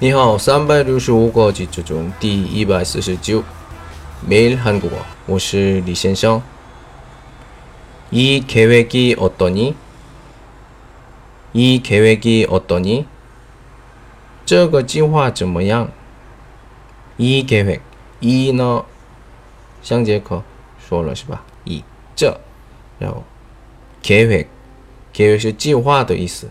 你好，三百六十五个句子中第一百四十九，매일한국 어， 我是李先生。이계획이어떠 니？ 이계획이어떠 니？ 这个计划怎么样？이계획이呢？上节课说了是吧？이这，然后계 획， 계획是计划的意思。